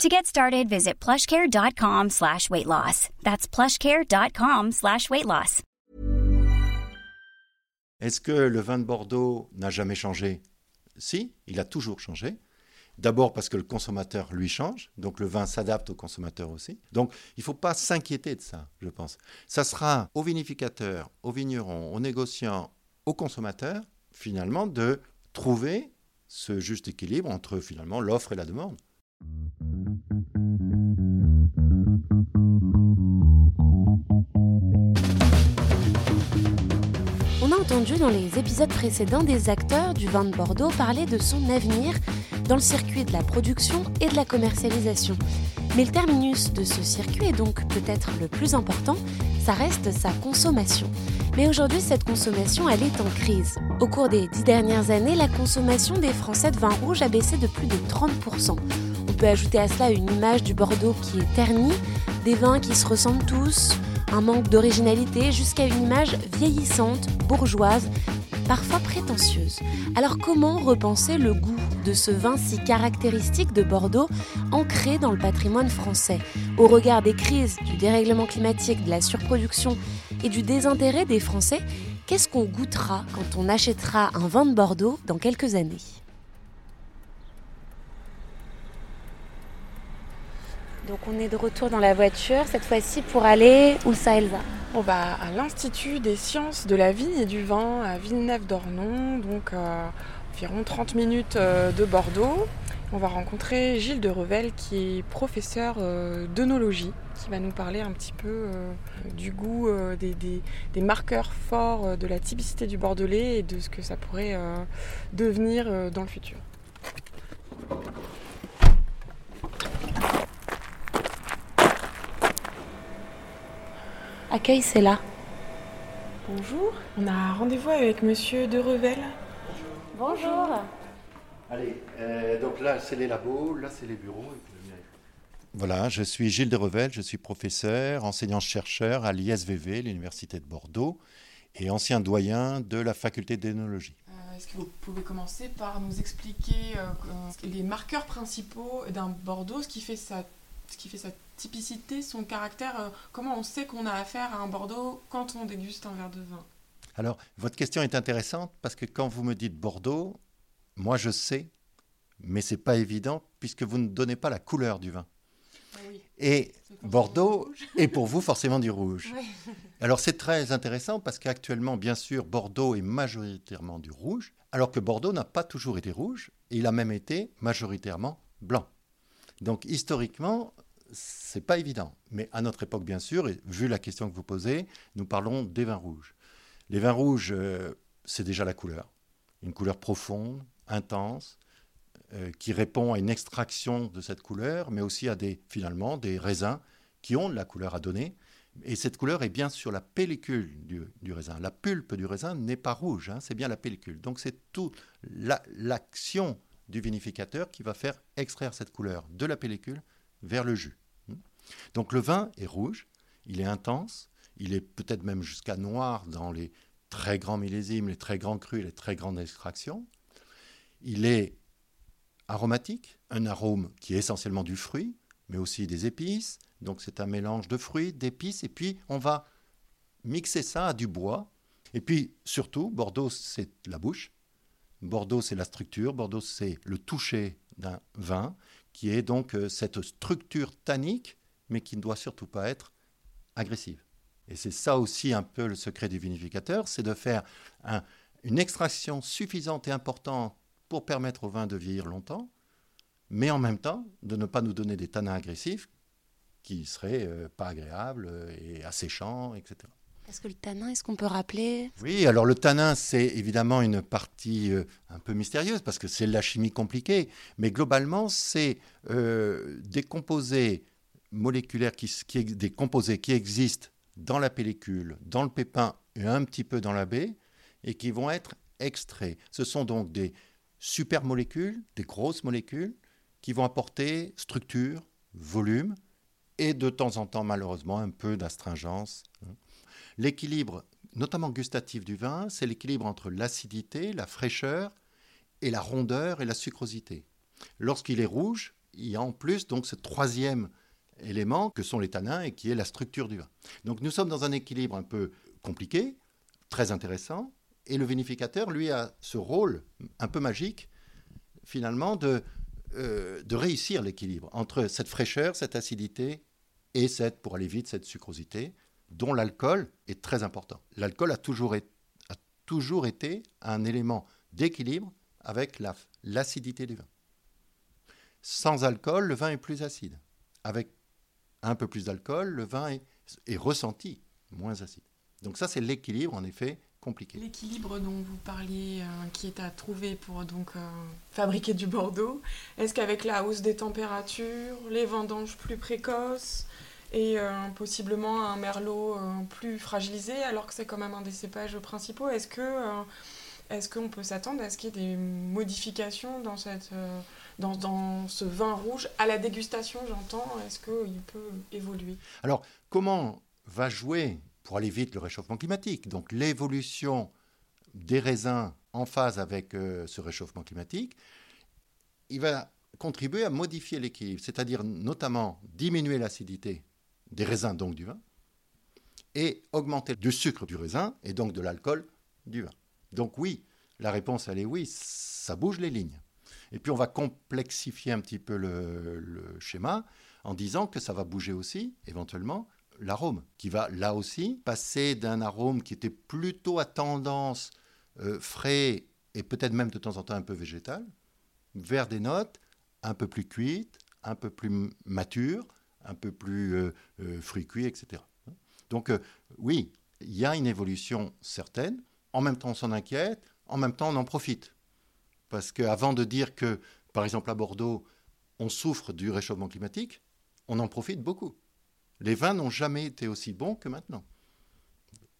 To get started, visit plushcare.com slash weight loss. That's plushcare.com slash weight loss. Est-ce que le vin de Bordeaux n'a jamais changé? Si, il a toujours changé. D'abord parce que le consommateur lui change, donc le vin s'adapte au consommateur aussi. Donc il ne faut pas s'inquiéter de ça, je pense. Ça sera au vinificateur, au vigneron, au négociant, au consommateur, finalement, de trouver ce juste équilibre entre finalement l'offre et la demande. On a entendu dans les épisodes précédents des acteurs du vin de Bordeaux parler de son avenir dans le circuit de la production et de la commercialisation. Mais le terminus de ce circuit, et donc peut-être le plus important, ça reste sa consommation. Mais aujourd'hui, cette consommation, elle est en crise. Au cours des dix dernières années, la consommation des Français de vin rouge a baissé de plus de 30%. Ajouter à cela une image du Bordeaux qui est ternie, des vins qui se ressemblent tous, un manque d'originalité, jusqu'à une image vieillissante, bourgeoise, parfois prétentieuse. Alors comment repenser le goût de ce vin si caractéristique de Bordeaux, ancré dans le patrimoine français, au regard des crises, du dérèglement climatique, de la surproduction et du désintérêt des Français Qu'est-ce qu'on goûtera quand on achètera un vin de Bordeaux dans quelques années? Donc on est de retour dans la voiture, cette fois-ci pour aller où ça Elsa? On va à l'Institut des sciences de la vigne et du vin à Villeneuve-d'Ornon, donc à environ 30 minutes euh, de Bordeaux. On va rencontrer Gilles de Revel qui est professeur euh, d'œnologie, qui va nous parler un petit peu euh, du goût, des, marqueurs forts de la typicité du Bordelais et de ce que ça pourrait devenir dans le futur. Accueil, c'est là. Bonjour, on a rendez-vous avec monsieur de Revel. Bonjour. Allez, euh, donc là c'est les labos, là c'est les bureaux. Voilà, je suis Gilles de Revel, je suis professeur, enseignant-chercheur à l'ISVV, l'Université de Bordeaux, et ancien doyen de la faculté d'énologie. Euh, est-ce que vous pouvez commencer par nous expliquer euh, les marqueurs principaux d'un Bordeaux, ce qui fait sa ce qui fait sa typicité, son caractère, euh, comment on sait qu'on a affaire à un Bordeaux quand on déguste un verre de vin? Alors, votre question est intéressante parce que quand vous me dites Bordeaux, moi je sais, mais c'est pas évident puisque vous ne donnez pas la couleur du vin. Ah oui. Et Bordeaux est pour vous forcément du rouge. Oui. Alors c'est très intéressant parce qu'actuellement, bien sûr, Bordeaux est majoritairement du rouge, alors que Bordeaux n'a pas toujours été rouge, et il a même été majoritairement blanc. Donc historiquement, c'est pas évident. Mais à notre époque, bien sûr, et vu la question que vous posez, nous parlons des vins rouges. Les vins rouges, euh, c'est déjà la couleur. Une couleur profonde, intense, euh, qui répond à une extraction de cette couleur, mais aussi à des, finalement, des raisins qui ont de la couleur à donner. Et cette couleur est bien sur la pellicule du, raisin. La pulpe du raisin n'est pas rouge, hein, c'est bien la pellicule. Donc c'est toute l'action du vinificateur qui va faire extraire cette couleur de la pellicule vers le jus. Donc le vin est rouge, il est intense, il est peut-être même jusqu'à noir dans les très grands millésimes, les très grands crus, les très grandes extractions. Il est aromatique, un arôme qui est essentiellement du fruit, mais aussi des épices. Donc c'est un mélange de fruits, d'épices, et puis on va mixer ça à du bois. Et puis surtout, Bordeaux, c'est la bouche. Bordeaux, c'est la structure. Bordeaux, c'est le toucher d'un vin, qui est donc euh, cette structure tannique, mais qui ne doit surtout pas être agressive. Et c'est ça aussi un peu le secret du vinificateur, c'est de faire une extraction suffisante et importante pour permettre au vin de vieillir longtemps, mais en même temps de ne pas nous donner des tanins agressifs qui seraient euh, pas agréables euh, et asséchants, etc. Est-ce que le tanin, est-ce qu'on peut rappeler Oui, alors le tanin, c'est évidemment une partie euh, un peu mystérieuse parce que c'est la chimie compliquée, mais globalement, c'est euh, des composés moléculaires, qui, des composés qui existent dans la pellicule, dans le pépin et un petit peu dans la baie, et qui vont être extraits. Ce sont donc des supermolécules, des grosses molécules, qui vont apporter structure, volume, et de temps en temps, malheureusement, un peu d'astringence. L'équilibre, notamment gustatif du vin, c'est l'équilibre entre l'acidité, la fraîcheur et la rondeur et la sucrosité. Lorsqu'il est rouge, il y a en plus donc ce troisième élément que sont les tanins et qui est la structure du vin. Donc nous sommes dans un équilibre un peu compliqué, très intéressant, et le vinificateur, lui, a ce rôle un peu magique, finalement, de, euh, de réussir l'équilibre entre cette fraîcheur, cette acidité et cette, pour aller vite, cette sucrosité, dont l'alcool est très important. L'alcool a toujours, été un élément d'équilibre avec l'acidité du vin. Sans alcool, le vin est plus acide. Avec un peu plus d'alcool, le vin est, ressenti moins acide. Donc ça, c'est l'équilibre, en effet, compliqué. L'équilibre dont vous parliez, euh, qui est à trouver pour donc euh, fabriquer du Bordeaux, est-ce qu'avec la hausse des températures, les vendanges plus précoces et euh, possiblement un merlot plus fragilisé, alors que c'est quand même un des cépages principaux, est-ce que est-ce qu'on peut s'attendre à ce qu'il y ait des modifications dans cette dans, ce vin rouge à la dégustation, j'entends? Est-ce qu'il peut évoluer? Alors, comment va jouer, pour aller vite, le réchauffement climatique? Donc, l'évolution des raisins en phase avec euh, ce réchauffement climatique, il va contribuer à modifier l'équilibre, c'est-à-dire notamment diminuer l'acidité des raisins, donc du vin, et augmenter du sucre du raisin et donc de l'alcool du vin. Donc oui, la réponse elle est oui, ça bouge les lignes. Et puis on va complexifier un petit peu le, schéma en disant que ça va bouger aussi, éventuellement, l'arôme, qui va là aussi passer d'un arôme qui était plutôt à tendance euh, frais et peut-être même de temps en temps un peu végétal, vers des notes un peu plus cuites, un peu plus matures, un peu plus euh, euh, fruits cuits, etc. Donc oui, il y a une évolution certaine. En même temps, on s'en inquiète. En même temps, on en profite. Parce qu'avant de dire que, par exemple à Bordeaux, on souffre du réchauffement climatique, on en profite beaucoup. Les vins n'ont jamais été aussi bons que maintenant.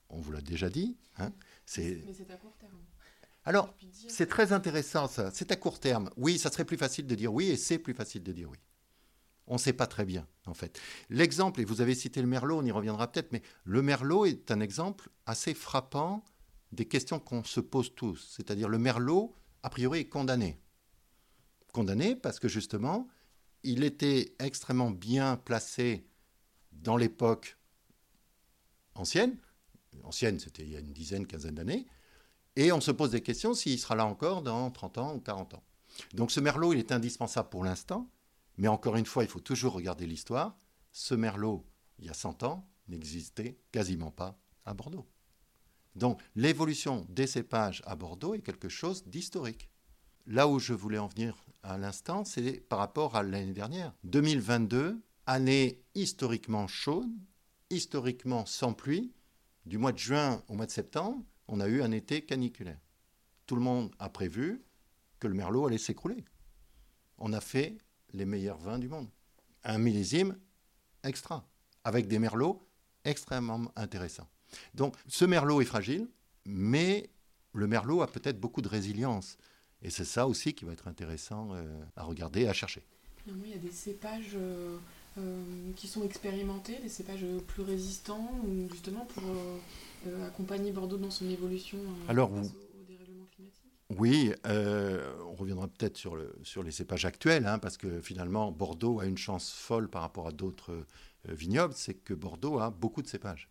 On vous l'a déjà dit. Hein c'est... Mais c'est à court terme. Alors, c'est très intéressant ça. C'est à court terme. Oui, ça serait plus facile de dire oui et c'est plus facile de dire oui. On ne sait pas très bien, en fait. L'exemple, et vous avez cité le Merlot, on y reviendra peut-être, mais le Merlot est un exemple assez frappant des questions qu'on se pose tous. C'est-à-dire le Merlot, a priori, est condamné. Condamné parce que justement, il était extrêmement bien placé dans l'époque ancienne. Ancienne, c'était il y a une dizaine, quinzaine d'années. Et on se pose des questions s'il sera là encore dans 30 ans ou 40 ans. Donc ce merlot, il est indispensable pour l'instant. Mais encore une fois, il faut toujours regarder l'histoire. Ce merlot, il y a 100 ans, n'existait quasiment pas à Bordeaux. Donc l'évolution des cépages à Bordeaux est quelque chose d'historique. Là où je voulais en venir à l'instant, c'est par rapport à l'année dernière. 2022, année historiquement chaude, historiquement sans pluie. Du mois de juin au mois de septembre, on a eu un été caniculaire. Tout le monde a prévu que le merlot allait s'écrouler. On a fait les meilleurs vins du monde. Un millésime extra, avec des merlots extrêmement intéressants. Donc ce merlot est fragile, mais le merlot a peut-être beaucoup de résilience. Et c'est ça aussi qui va être intéressant euh, à regarder et à chercher. Il y a des cépages euh, euh, qui sont expérimentés, des cépages plus résistants, justement pour accompagner Bordeaux dans son évolution Alors, Oui, on reviendra peut-être sur, le, sur les cépages actuels, hein, parce que finalement, Bordeaux a une chance folle par rapport à d'autres vignobles, c'est que Bordeaux a beaucoup de cépages.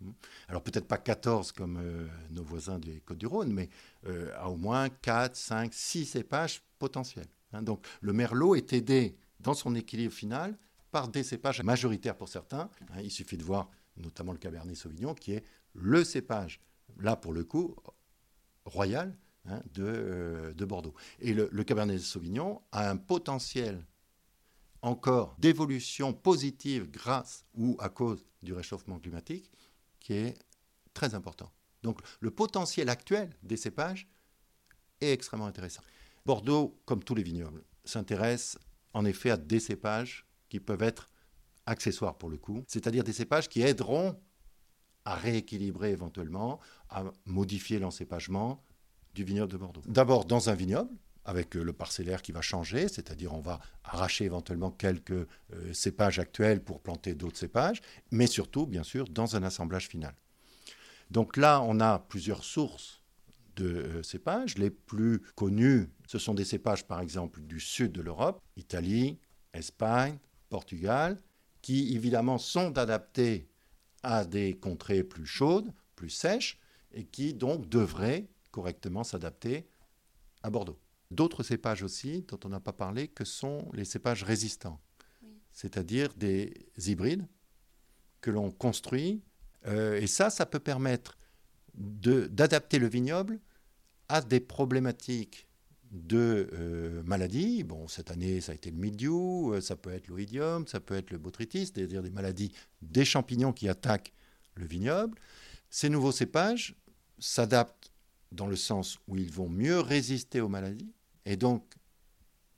Hmm. Alors peut-être pas 14 comme euh, nos voisins des Côtes-du-Rhône, mais euh, à au moins 4, 5, 6 cépages potentiels. Hein. Donc le merlot est aidé dans son équilibre final par des cépages majoritaires pour certains. Hein. il suffit de voir notamment le Cabernet Sauvignon qui est le cépage, là pour le coup, royal hein, euh, de, Bordeaux. Et le, le Cabernet Sauvignon a un potentiel encore d'évolution positive grâce ou à cause du réchauffement climatique qui est très important. Donc le potentiel actuel des cépages est extrêmement intéressant. Bordeaux, comme tous les vignobles, s'intéresse en effet à des cépages qui peuvent être accessoires pour le coup, c'est-à-dire des cépages qui aideront à rééquilibrer éventuellement, à modifier l'encépagement du vignoble de Bordeaux. D'abord dans un vignoble, avec le parcellaire qui va changer, c'est-à-dire on va arracher éventuellement quelques euh, cépages actuels pour planter d'autres cépages, mais surtout, bien sûr, dans un assemblage final. Donc là, on a plusieurs sources de euh, cépages. Les plus connus, ce sont des cépages, par exemple, du sud de l'Europe, Italie, Espagne, Portugal, qui évidemment sont adaptés à des contrées plus chaudes, plus sèches, et qui donc devraient correctement s'adapter à Bordeaux. D'autres cépages aussi, dont on n'a pas parlé, que sont les cépages résistants, c'est-à-dire des hybrides que l'on construit. Euh, et ça, ça peut permettre d'adapter le vignoble à des problématiques de euh, maladies. Bon, cette année, ça a été le mildiou, euh, ça peut être l'oïdium, ça peut être le botrytis, c'est-à-dire des maladies des champignons qui attaquent le vignoble. Ces nouveaux cépages s'adaptent dans le sens où ils vont mieux résister aux maladies, et donc,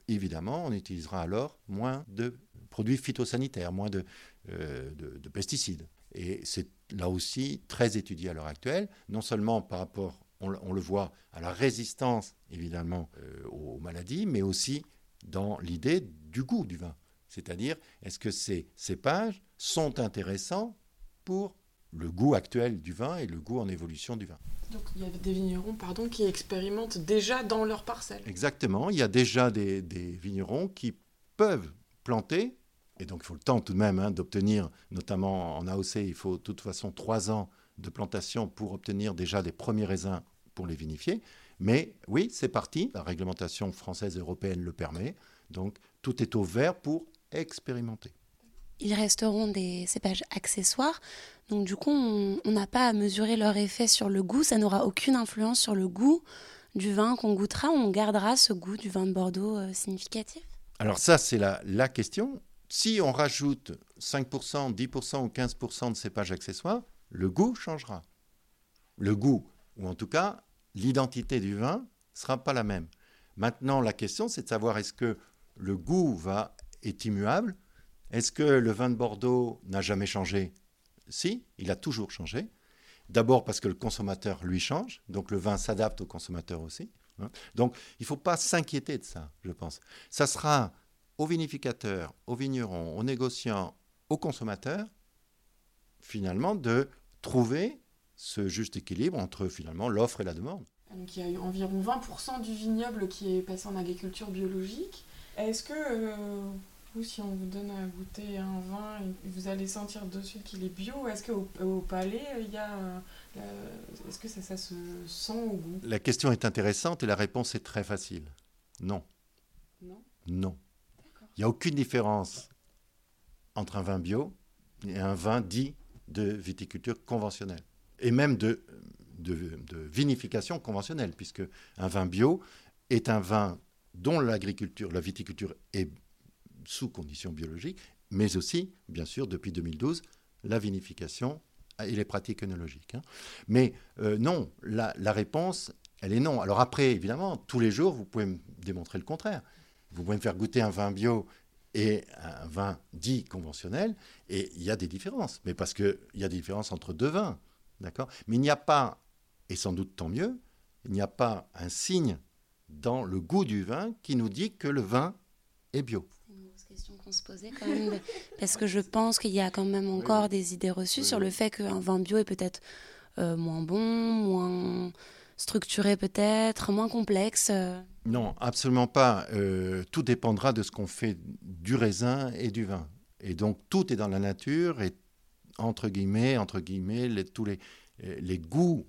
évidemment, on utilisera alors moins de produits phytosanitaires, moins de, euh, de pesticides. Et c'est là aussi très étudié à l'heure actuelle, non seulement par rapport on, le voit à la résistance, évidemment, euh, aux maladies, mais aussi dans l'idée du goût du vin. C'est-à-dire, est-ce que ces cépages sont intéressants pour le goût actuel du vin et le goût en évolution du vin. Donc il y a des vignerons pardon, qui expérimentent déjà dans leur parcelle. Exactement, il y a déjà des, vignerons qui peuvent planter, et donc il faut le temps tout de même hein, d'obtenir, notamment en AOC, il faut de toute façon trois ans de plantation pour obtenir déjà des premiers raisins pour les vinifier. Mais oui, c'est parti. La réglementation française et européenne le permet. Donc tout est au vert pour expérimenter. Ils resteront des cépages accessoires. Donc du coup, on n'a pas à mesurer leur effet sur le goût. Ça n'aura aucune influence sur le goût du vin qu'on goûtera. On gardera ce goût du vin de Bordeaux euh, significatif. Alors ça, c'est la, question. Si on rajoute 5%, 10% ou 15% de cépages accessoires, le goût changera. Le goût, ou en tout cas l'identité du vin, sera pas la même. Maintenant, la question, c'est de savoir est-ce que le goût va, est immuable Est-ce que le vin de Bordeaux n'a jamais changé? Si, il a toujours changé. D'abord parce que le consommateur, lui, change, donc le vin s'adapte au consommateur aussi. Hein. Donc, il ne faut pas s'inquiéter de ça, je pense. Ça sera aux vinificateurs, aux vignerons, aux négociants, aux consommateurs, finalement, de trouver ce juste équilibre entre finalement l'offre et la demande. Il y a environ 20% du vignoble qui est passé en agriculture biologique. Est-ce que euh, si on vous donne à goûter un vin, vous allez sentir de suite qu'il est bio Est-ce qu'au au palais, il y a, euh, est-ce que ça, ça, se sent au goût? La question est intéressante et la réponse est très facile. Non. Non? Non. Il n'y a aucune différence entre un vin bio et un vin dit de viticulture conventionnelle et même de, de, vinification conventionnelle, puisque un vin bio est un vin dont l'agriculture, la viticulture est sous conditions biologiques, mais aussi, bien sûr, depuis 2012, la vinification et les pratiques œnologiques. Hein. Mais euh, non, la, la, réponse, elle est non. Alors après, évidemment, tous les jours, vous pouvez me démontrer le contraire. Vous pouvez me faire goûter un vin bio et un vin dit conventionnel, et il y a des différences, mais parce qu'il y a des différences entre deux vins, d'accord? Mais il n'y a pas, et sans doute tant mieux, il n'y a pas un signe dans le goût du vin qui nous dit que le vin est bio. Question qu'on se posait quand même, parce que je pense qu'il y a quand même encore des idées reçues sur le fait qu'un vin bio est peut-être euh, moins bon, moins structuré peut-être, moins complexe euh. Non, absolument pas. Euh, tout dépendra de ce qu'on fait du raisin et du vin. Et donc tout est dans la nature et entre guillemets, entre guillemets, les, tous les, les goûts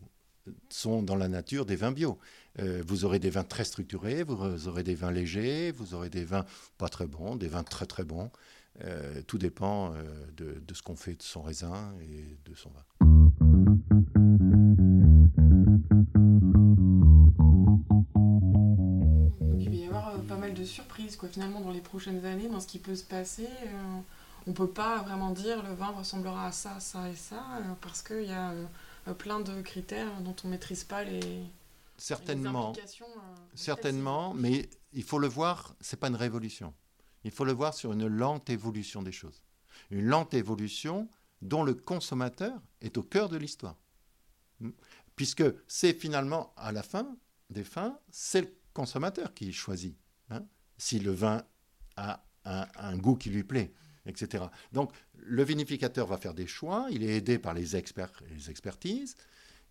sont dans la nature des vins bio. Euh, vous aurez des vins très structurés, vous aurez des vins légers, vous aurez des vins pas très bons, des vins très très bons. tout dépend de, de, ce qu'on fait de son raisin et de son vin. surprise quoi, finalement dans les prochaines années, dans ce qui peut se passer. Euh, on peut pas vraiment dire le vin ressemblera à ça, ça et ça, euh, parce qu'il y a euh, plein de critères dont on maîtrise pas les. Certainement. certainement, mais il faut le voir, c'est pas une révolution. Il faut le voir sur une lente évolution des choses. Une lente évolution dont le consommateur est au cœur de l'histoire. Hmm. Puisque c'est finalement, à la fin des fins, c'est le consommateur qui choisit hein, si le vin a un, goût qui lui plaît, etc. Donc le vinificateur va faire des choix, il est aidé par les, experts, les expertises,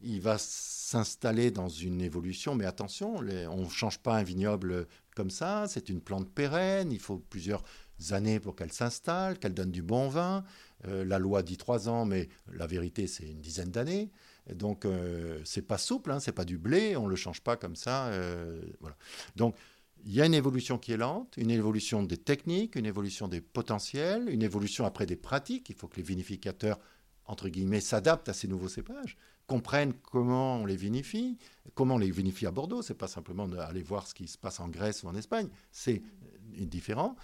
il va s'installer dans une évolution, mais attention, on ne change pas un vignoble comme ça, c'est une plante pérenne, il faut plusieurs années pour qu'elle s'installe, qu'elle donne du bon vin. Euh, la loi dit trois ans, mais la vérité, c'est une dizaine d'années. Donc, euh, c'est pas souple, hein, c'est pas du blé, on ne le change pas comme ça. Euh, voilà. Donc, il y a une évolution qui est lente, une évolution des techniques, une évolution des potentiels, une évolution après des pratiques. Il faut que les vinificateurs, entre guillemets, s'adaptent à ces nouveaux cépages comprennent comment on les vinifie, comment on les vinifie à Bordeaux. C'est pas simplement d'aller voir ce qui se passe en Grèce ou en Espagne, c'est différent.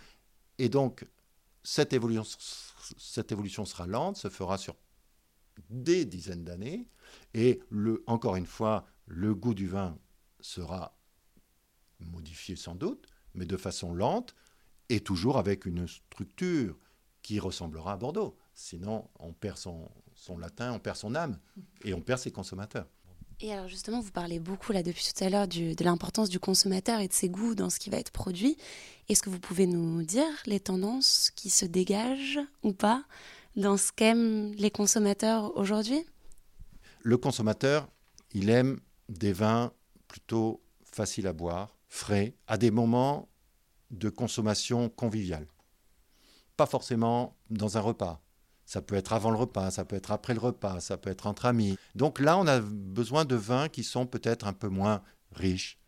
Et donc, cette évolution, sera lente, se fera sur des dizaines d'années. Et encore une fois, le goût du vin sera modifié sans doute, mais de façon lente et toujours avec une structure qui ressemblera à Bordeaux. Sinon, on perd son, son latin, on perd son âme et on perd ses consommateurs. Et alors justement, vous parlez beaucoup là depuis tout à l'heure de l'importance du consommateur et de ses goûts dans ce qui va être produit. Est-ce que vous pouvez nous dire les tendances qui se dégagent ou pas dans ce qu'aiment les consommateurs aujourd'hui? Le consommateur, il aime des vins plutôt faciles à boire, frais, à des moments de consommation conviviale. Pas forcément dans un repas, ça peut être avant le repas, ça peut être après le repas, ça peut être entre amis. Donc là, on a besoin de vins qui sont peut-être un peu moins riches,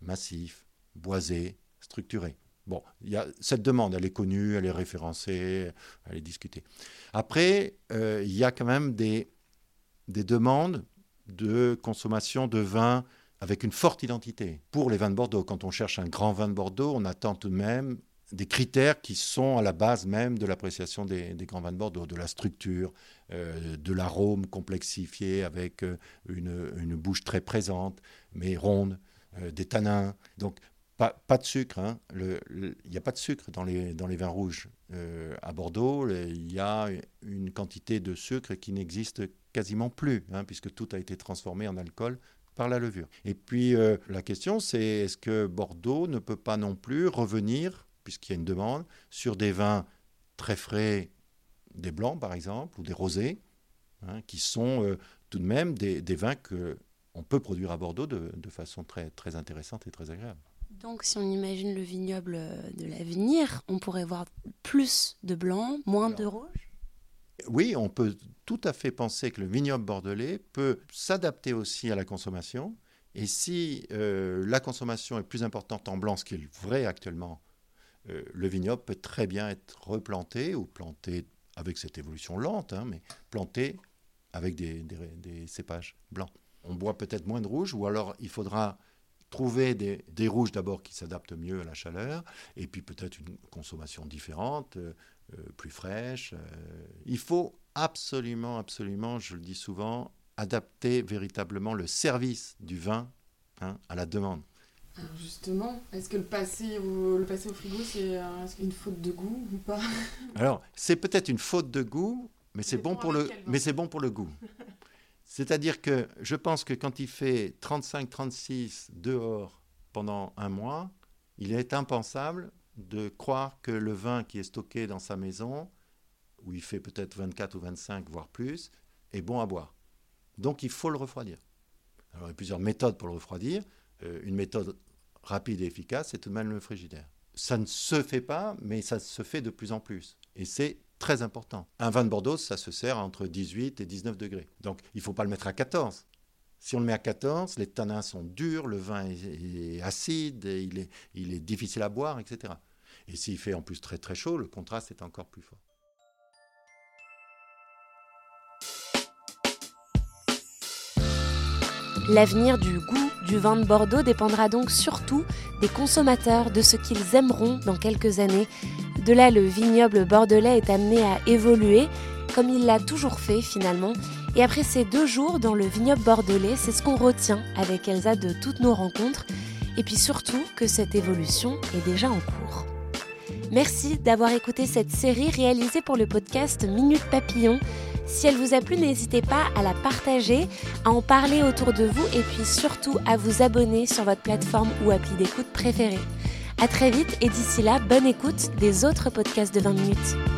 massifs, boisés, structurés. Bon, y a, cette demande, elle est connue, elle est référencée, elle est discutée. Après, euh, il y a quand même des, des demandes de consommation de vins avec une forte identité. Pour les vins de Bordeaux, quand on cherche un grand vin de Bordeaux, on attend tout de même des critères qui sont à la base même de l'appréciation des, grands vins de Bordeaux, de la structure, euh, de l'arôme complexifié avec euh, une, bouche très présente, mais ronde, euh, des tanins. Donc, pas, pas de sucre. Hein. Il n'y a pas de sucre dans les, dans les vins rouges. à Bordeaux, il y a une quantité de sucre qui n'existe quasiment plus, hein, puisque tout a été transformé en alcool par la levure. Et puis, la question, c'est est-ce que Bordeaux ne peut pas non plus revenir puisqu'il y a une demande, sur des vins très frais, des blancs par exemple, ou des rosés, hein, qui sont euh, tout de même des, vins qu'on peut produire à Bordeaux de, façon très, très intéressante et très agréable. Donc si on imagine le vignoble de l'avenir, on pourrait voir plus de blanc, moins de rouge Oui, on peut tout à fait penser que le vignoble bordelais peut s'adapter aussi à la consommation. Et si euh, la consommation est plus importante en blanc, ce qui est vrai actuellement euh, le vignoble peut très bien être replanté ou planté avec cette évolution lente, hein, mais planté avec des, cépages blancs. On boit peut-être moins de rouge, ou alors il faudra trouver des, rouges d'abord qui s'adaptent mieux à la chaleur, et puis peut-être une consommation différente, euh, euh, plus fraîche. il faut absolument, absolument, je le dis souvent, adapter véritablement le service du vin hein, à la demande justement, est-ce que le passer au, le passer au frigo, c'est une faute de goût ou pas? Alors, c'est peut-être une faute de goût, mais c'est bon, pour le, mais c'est bon pour le goût. C'est-à-dire que je pense que quand il fait 35-36 dehors pendant un mois, il est impensable de croire que le vin qui est stocké dans sa maison, où il fait peut-être 24 ou 25, voire plus, est bon à boire. Donc il faut le refroidir. Alors il y a plusieurs méthodes pour le refroidir. Euh, une méthode rapide et efficace, c'est tout de même le frigidaire. Ça ne se fait pas, mais ça se fait de plus en plus. Et c'est très important. Un vin de Bordeaux, ça se sert entre 18 et 19 degrés. Donc il ne faut pas le mettre à 14. Si on le met à 14, les tanins sont durs, le vin est, acide, il, est, il est difficile à boire, etc. Et s'il fait en plus très très chaud, le contraste est encore plus fort. L'avenir du goût du vin de Bordeaux dépendra donc surtout des consommateurs, de ce qu'ils aimeront dans quelques années. De là, le vignoble bordelais est amené à évoluer, comme il l'a toujours fait finalement. Et après ces deux jours dans le vignoble bordelais, c'est ce qu'on retient avec Elsa de toutes nos rencontres, et puis surtout que cette évolution est déjà en cours. Merci d'avoir écouté cette série réalisée pour le podcast Minute Papillon. Si elle vous a plu, n'hésitez pas à la partager, à en parler autour de vous et puis surtout à vous abonner sur votre plateforme ou appli d'écoute préférée. À très vite et d'ici là, bonne écoute des autres podcasts de 20 minutes.